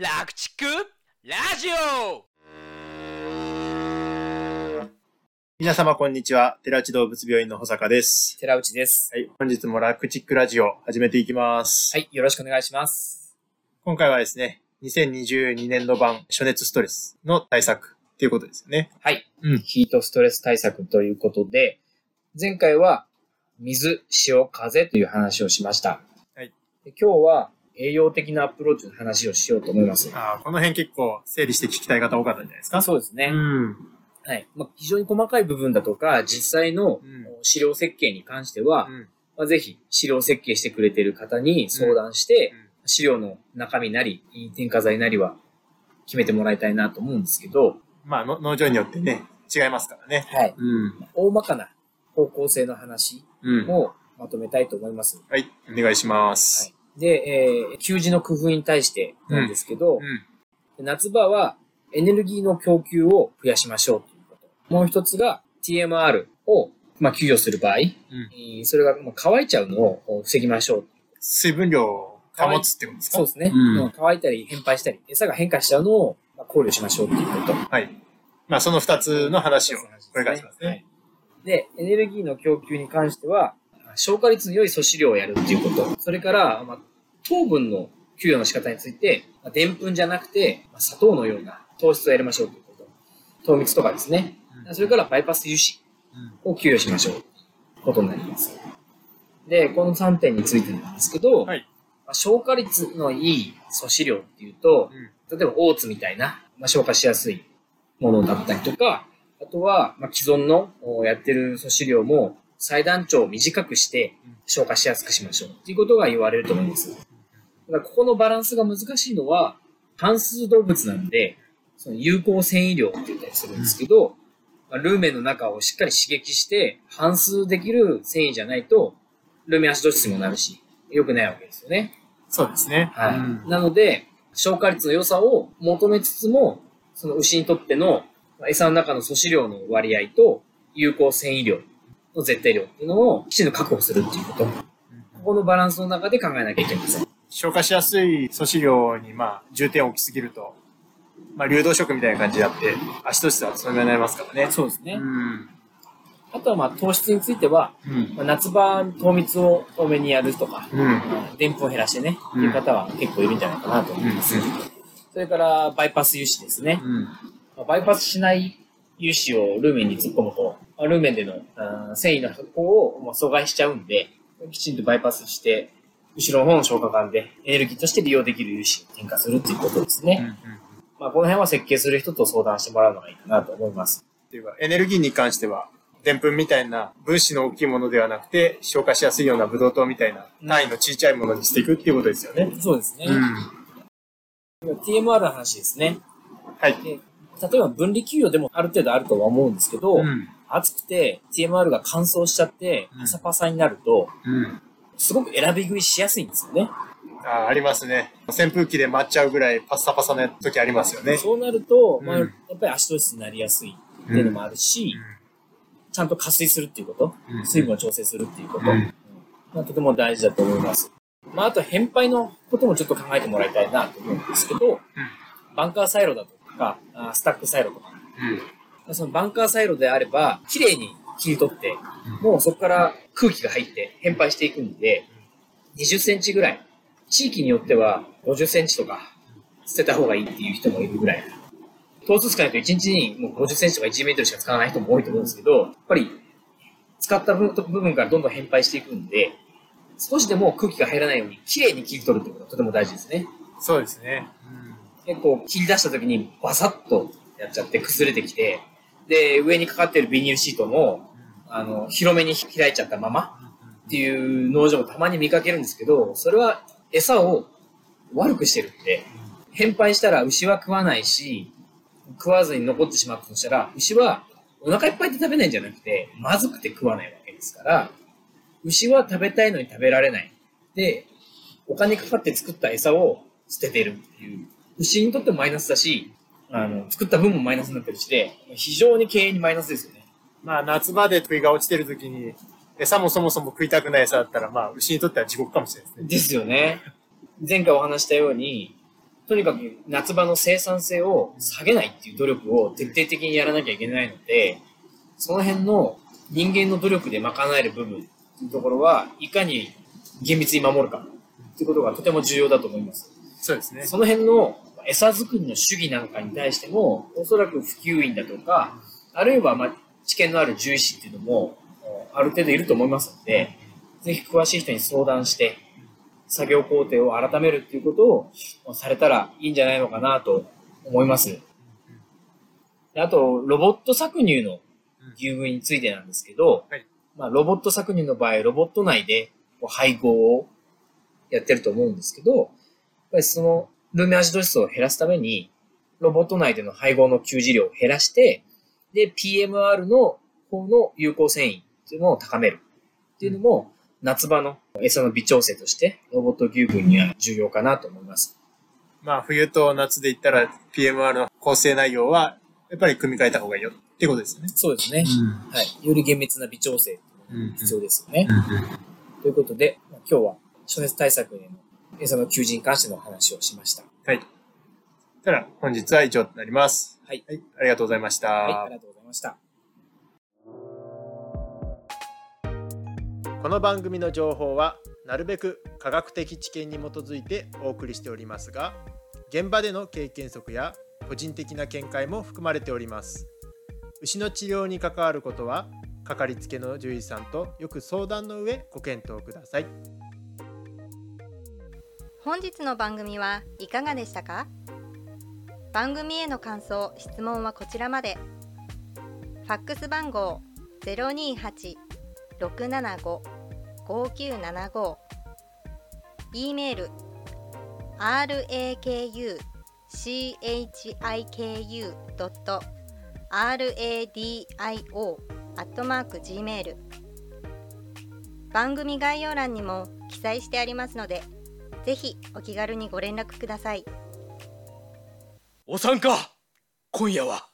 楽畜ラジオ皆様こんにちは。寺内動物病院の保坂です。寺内です。はい。本日もラクチックラジオ始めていきます。はい、よろしくお願いします。今回はですね、2022年度版暑熱ストレスの対策っていうことですよね。はい、うんヒートストレス対策ということで、前回は水、潮、風という話をしました。はいで今日は栄養的なアプローチの話をしようと思います。あーこの辺結構整理して聞きたい方多かったんじゃないですか？そうですね。うん。はい。まあ、非常に細かい部分だとか、実際のうん資料設計に関しては、うん。まあ、ぜひ資料設計してくれている方に相談して、資料の中身なり、添加剤なりは決めてもらいたいなと思うんですけど、まあ、の農場によってね、違いますからね。はい。うん。大まかな方向性の話うん。をまとめたいと思います。はい。お願いします。はい、で、えー、給仕の工夫に対してなんですけど、うん。夏場はエネルギーの供給を増やしましょうということ。もう一つが TMR を、まあ、給与する場合、うん。えーそれがまあ乾いちゃうのを防ぎましょう。水分量を保つってことですか？そうですね。うんうん乾いたり変配したり、餌が変化しちゃうのをまあ考慮しましょうということ。はい。まあ、その二つの話を、これからしますね。はいで、エネルギーの供給に関しては、消化率の良い素子量をやるっていうこと。それから、まあ、糖分の給与の仕方について、まあ、でんぷんじゃなくて、まあ、砂糖のような糖質をやりましょうということ。糖蜜とかですね。うんそれからバイパス油脂を給与しましょうということになります。で、この3点についてなんですけど、はいまあ、消化率のいい素子量っていうと、うん。例えばオーツみたいな、まあ、消化しやすいものだったりとか、あとは、まあ、既存のおやってる素子量も最団長を短くして消化しやすくしましょうっていうことが言われると思います。だからここのバランスが難しいのは、半数動物なんで、その有効繊維量って言ったりするんですけど、まあルーメンの中をしっかり刺激して、反数できる繊維じゃないと、ルーメンアシド質にもなるし、良くないわけですよね。そうですね。はい。うんなので、消化率の良さを求めつつも、その牛にとってのまあ餌の中の素子量の割合と有効繊維量の絶対量っていうのをきちんと確保するっていうこと。ここのバランスの中で考えなきゃいけません。消化しやすい素子量に、まあ、重点を置きすぎると、まあ、流動食みたいな感じになって、足としてはそれぐらいになりますからね。そうですね。ん。あとはまあ糖質については、うん。まあ、夏場糖蜜を多めにやるとか、うん。ぷんを減らしてね、うんいう方は結構いるんじゃないかなと思います。それからバイパス油脂ですね。うん。まあバイパスしない油脂をルーメンに突っ込むと、まあルーメンでの繊維の発酵をまあ阻害しちゃうんで、きちんとバイパスして、後ろの方の消化管でエネルギーとして利用できる油脂を添加するっていうことですね。まあ、この辺は設計する人と相談してもらうのがいいかなと思います。っていうか、エネルギーに関しては、でんぷんみたいな分子の大きいものではなくて、消化しやすいようなブドウ糖みたいな単位の小さいものにしていくっていうことですよね。そうですねうん。TMR の話ですね。はい。で例えば分離給与でもある程度あるとは思うんですけど、うん。暑くて TMR が乾燥しちゃってうんパサパサになると、うん。すごく選び食いしやすいんですよね。ああ、ありますね。扇風機で舞っちゃうぐらいパッサパサな時ありますよね。そうなると、まあ、うんやっぱり足と質になりやすいっていうのもあるし、ちゃんと加水するっていうこと、うん水分を調整するっていうこと、うんうんまあ、とても大事だと思います。まあ、あと、変配のこともちょっと考えてもらいたいなと思うんですけど、バンカーサイロだとか、あスタックサイロとか、そのバンカーサイロであれば、綺麗に切り取って、もうそこから空気が入って変配していくんで、20センチぐらい、地域によっては50センチとか捨てた方がいいっていう人もいるぐらい。頭数少ないと1日にもう50センチとか1メートルしか使わない人も多いと思うんですけど、やっぱり使った部部分からどんどん変配していくんで、少しでも空気が入らないように綺麗に切り取るってことがとても大事ですね。そうですね。結構切り出した時にバサッとやっちゃって崩れてきて、で、上にかかってるビニールシートも、あの、広めに開いちゃったままっていう農場もたまに見かけるんですけど、それは餌を悪くしてるんで、変配したら牛は食わないし、食わずに残ってしまったとしたら、牛はお腹いっぱいで食べないんじゃなくて、まずくて食わないわけですから、牛は食べたいのに食べられない。で、お金かかって作った餌を捨ててるっていう。牛にとってもマイナスだし、あの、作った分もマイナスになってるしで、非常に経営にマイナスですよね。まあ、夏場で食いが落ちてる時に、餌もそもそも食いたくない餌だったら、まあ、牛にとっては地獄かもしれないですね。ですよね。前回お話したように、とにかく夏場の生産性を下げないっていう努力を徹底的にやらなきゃいけないので、その辺の人間の努力で賄える部分っていうところは、いかに厳密に守るかっていうことがとても重要だと思います。そうですね。その辺の餌作りの主義なんかに対しても、おそらく普及員だとか、あるいはまあ知見のある獣医師っていうのも、ある程度いると思いますので、ぜひ詳しい人に相談して、作業工程を改めるっていうことをされたらいいんじゃないのかなと思います。であと、ロボット搾乳の牛群についてなんですけど、はいまあ、ロボット搾乳の場合、ロボット内で配合をやってると思うんですけど、やっぱりそのルーメンアジド質を減らすために、ロボット内での配合の給餌量を減らして、で、PMR の方の有効繊維っていうのを高めるっていうのも、夏場の餌の微調整として、ロボット牛群には重要かなと思います。まあ、冬と夏で言ったら PMR の構成内容は、やっぱり組み替えた方がいいよっていうことですよね。そうですね。はい。より厳密な微調整っていうのが必要ですよね。ということで、まあ今日は暑熱対策への餌の求人に関してのお話をしました。はい。たら、本日は以上となります。はい。はい。ありがとうございました。はい、ありがとうございました。この番組の情報はなるべく科学的知見に基づいてお送りしておりますが現場での経験則や個人的な見解も含まれております牛の治療に関わることはかかりつけの獣医さんとよく相談の上ご検討ください本日の番組はいかがでしたか？番組への感想・質問はこちらまで。ファックス番号028-675-5975 e メール rakuchiku.radio.gmail 番組概要欄にも記載してありますのでぜひお気軽にご連絡ください。お参加今夜は。